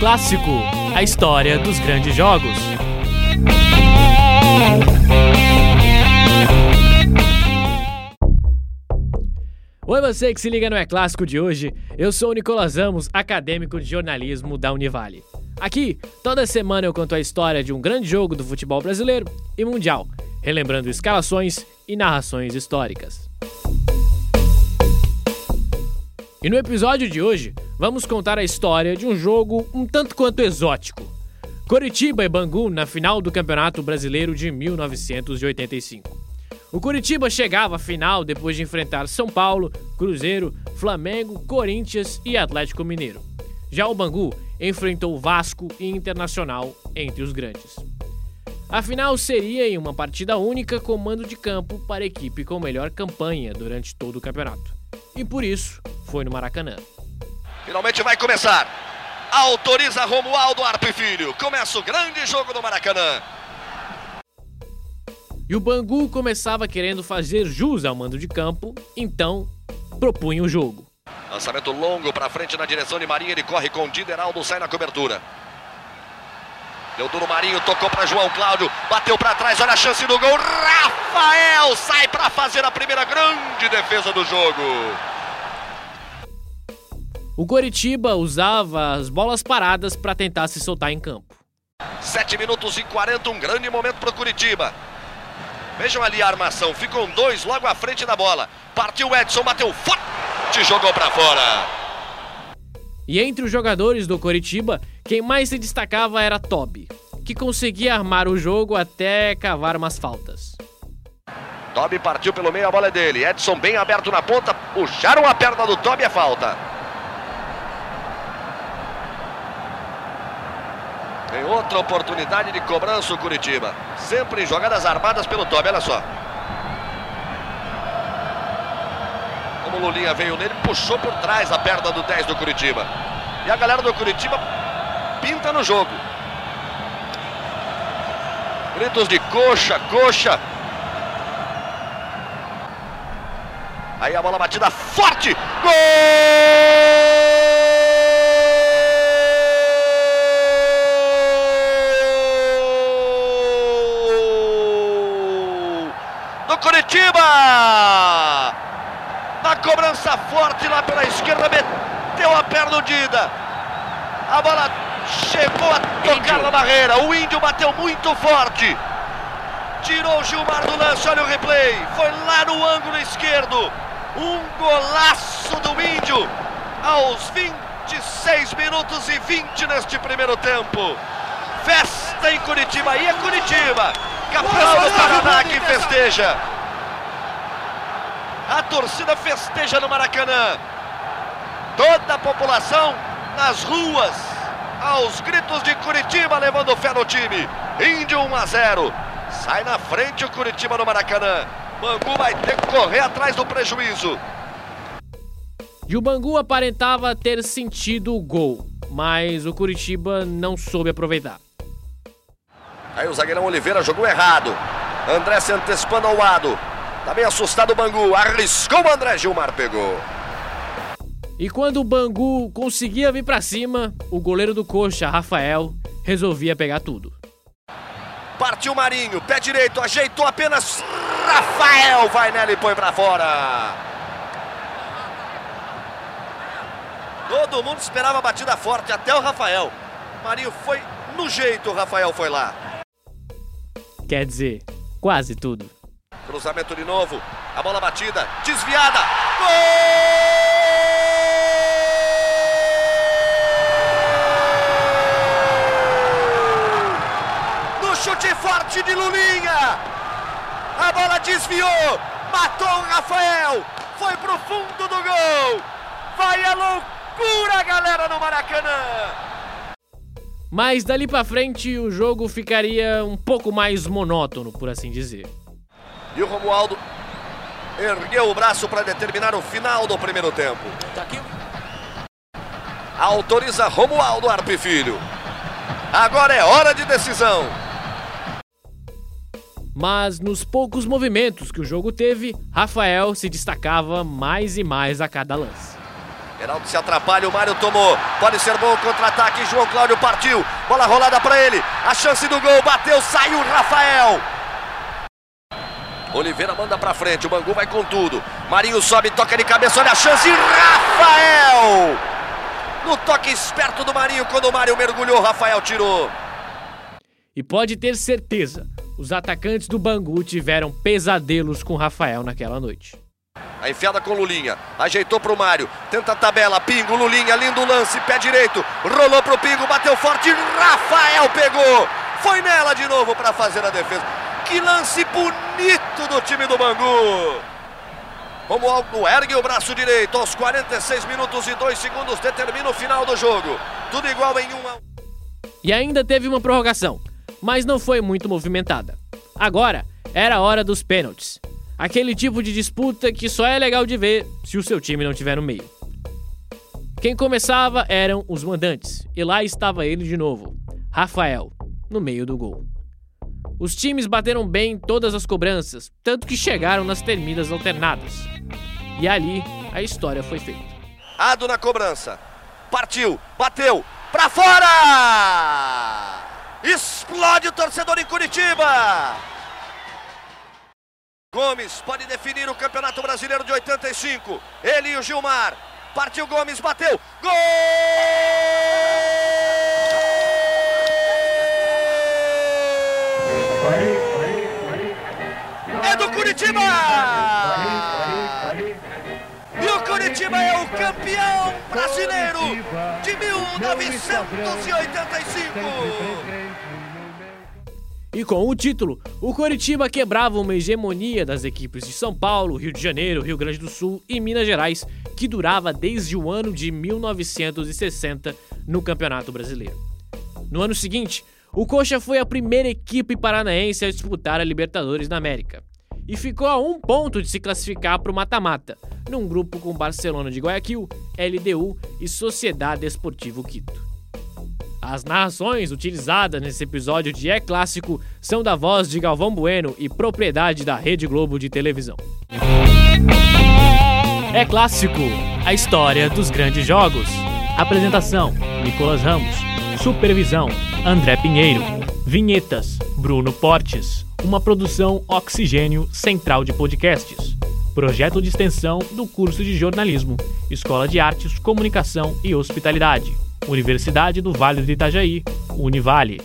Clássico, a história dos grandes jogos. Oi, você que se liga no É Clássico de hoje. Eu sou o Nicolas Amos, acadêmico de jornalismo da Univale. Aqui, toda semana eu conto a história de um grande jogo do futebol brasileiro e mundial, relembrando escalações e narrações históricas. E no episódio de hoje, vamos contar a história de um jogo um tanto quanto exótico. Coritiba e Bangu na final do Campeonato Brasileiro de 1985. O Curitiba chegava à final depois de enfrentar São Paulo, Cruzeiro, Flamengo, Corinthians e Atlético Mineiro. Já o Bangu enfrentou Vasco e Internacional entre os grandes. A final seria em uma partida única com mando de campo para a equipe com melhor campanha durante todo o campeonato. E por isso, foi no Maracanã. Finalmente vai começar. Autoriza Romualdo Arpo e Filho. Começa o grande jogo do Maracanã. E o Bangu começava querendo fazer jus ao mando de campo, então propunha o jogo. Lançamento longo para frente na direção de Marinho, ele corre com Dideraldo, sai na cobertura. Deu duro Marinho, tocou para João Cláudio, bateu para trás, olha a chance do gol. Rafael sai para fazer a primeira grande defesa do jogo. O Coritiba usava as bolas paradas para tentar se soltar em campo. 7 minutos e 40, um grande momento para o Curitiba. Vejam ali a armação, ficam dois logo à frente da bola. Partiu Edson, bateu forte, jogou para fora. E entre os jogadores do Coritiba, quem mais se destacava era Toby, que conseguia armar o jogo até cavar umas faltas. Toby partiu pelo meio, a bola é dele. Edson bem aberto na ponta, puxaram a perna do Toby, é falta. Tem outra oportunidade de cobrança o Curitiba. Sempre em jogadas armadas pelo Toby, olha só. Como o Lulinha veio nele, puxou por trás a perna do 10 do Curitiba. E a galera do Curitiba pinta no jogo. Gritos de coxa, coxa. Aí a bola batida forte. Gol! Curitiba. Na cobrança forte lá pela esquerda, meteu a perna undida. A bola chegou a tocar índio. na barreira. O índio bateu muito forte. Tirou o Gilmar do lance, olha o replay. Foi lá no ângulo esquerdo. Um golaço do índio aos 26 minutos e 20 neste primeiro tempo. Festa em Curitiba, aí é Curitiba. Campeão do Paraná que festeja. A torcida festeja no Maracanã. Toda a população nas ruas, aos gritos de Curitiba, levando fé no time. Índio 1 a 0. Sai na frente o Curitiba no Maracanã. Bangu vai ter que correr atrás do prejuízo. E o Bangu aparentava ter sentido o gol, mas o Curitiba não soube aproveitar. Aí o zagueirão Oliveira jogou errado. André se antecipando ao lado. Tá bem assustado o Bangu. Arriscou o André Gilmar, pegou. E quando o Bangu conseguia vir para cima, o goleiro do Coxa, Rafael, resolvia pegar tudo. Partiu Marinho, pé direito, ajeitou apenas. Rafael vai nela e põe para fora. Todo mundo esperava a batida forte, até o Rafael. Marinho foi no jeito, o Rafael foi lá. Quer dizer, quase tudo. Cruzamento de novo. A bola batida, desviada. Gol! No chute forte de Lulinha. A bola desviou. Matou o Rafael. Foi pro fundo do gol. Vai a loucura, galera, no Maracanã. Mas dali para frente o jogo ficaria um pouco mais monótono, por assim dizer. E o Romualdo ergueu o braço para determinar o final do primeiro tempo. Tá aqui. Autoriza Romualdo Arpe Filho. Agora é hora de decisão. Mas nos poucos movimentos que o jogo teve, Rafael se destacava mais e mais a cada lance. Geraldo se atrapalha, o Mário tomou. Pode ser bom o contra-ataque. João Cláudio partiu. Bola rolada para ele. A chance do gol. Bateu, saiu Rafael. Oliveira manda para frente. O Bangu vai com tudo. Marinho sobe, toca de cabeça. Olha a chance. Rafael! No toque esperto do Marinho. Quando o Mário mergulhou, Rafael tirou. E pode ter certeza, os atacantes do Bangu tiveram pesadelos com Rafael naquela noite. A enfiada com Lulinha. Ajeitou pro Mário. Tenta a tabela. Pingo, Lulinha. Lindo lance. Pé direito. Rolou pro Pingo. Bateu forte. Rafael pegou. Foi nela de novo para fazer a defesa. Que lance bonito do time do Bangu. Romualdo ergue o braço direito. Aos 46 minutos e 2 segundos determina o final do jogo. Tudo igual em 1 a 1. E ainda teve uma prorrogação, mas não foi muito movimentada. Agora era a hora dos pênaltis. Aquele tipo de disputa que só é legal de ver se o seu time não tiver no meio. Quem começava eram os mandantes, e lá estava ele de novo, Rafael, no meio do gol. Os times bateram bem todas as cobranças, tanto que chegaram nas terminas alternadas. E ali a história foi feita. Ado na cobrança. Partiu, bateu, pra fora! Explode o torcedor em Curitiba! Gomes pode definir o Campeonato Brasileiro de 85. Ele e o Gilmar. Partiu Gomes, bateu. Gol! Curitiba! E o Curitiba é o campeão brasileiro de 1985! E com o título, o Coritiba quebrava uma hegemonia das equipes de São Paulo, Rio de Janeiro, Rio Grande do Sul e Minas Gerais, que durava desde o ano de 1960 no Campeonato Brasileiro. No ano seguinte, o Coxa foi a primeira equipe paranaense a disputar a Libertadores na América e ficou a um ponto de se classificar para o mata-mata, num grupo com Barcelona de Guayaquil, LDU e Sociedade Esportivo Quito. As narrações utilizadas nesse episódio de É Clássico são da voz de Galvão Bueno e propriedade da Rede Globo de televisão. É Clássico, a história dos grandes jogos. Apresentação: Nicolas Ramos. Supervisão: André Pinheiro. Vinhetas: Bruno Portes. Uma produção Oxigênio Central de Podcasts. Projeto de extensão do curso de jornalismo, Escola de Artes, Comunicação e Hospitalidade. Universidade do Vale do Itajaí, Univale.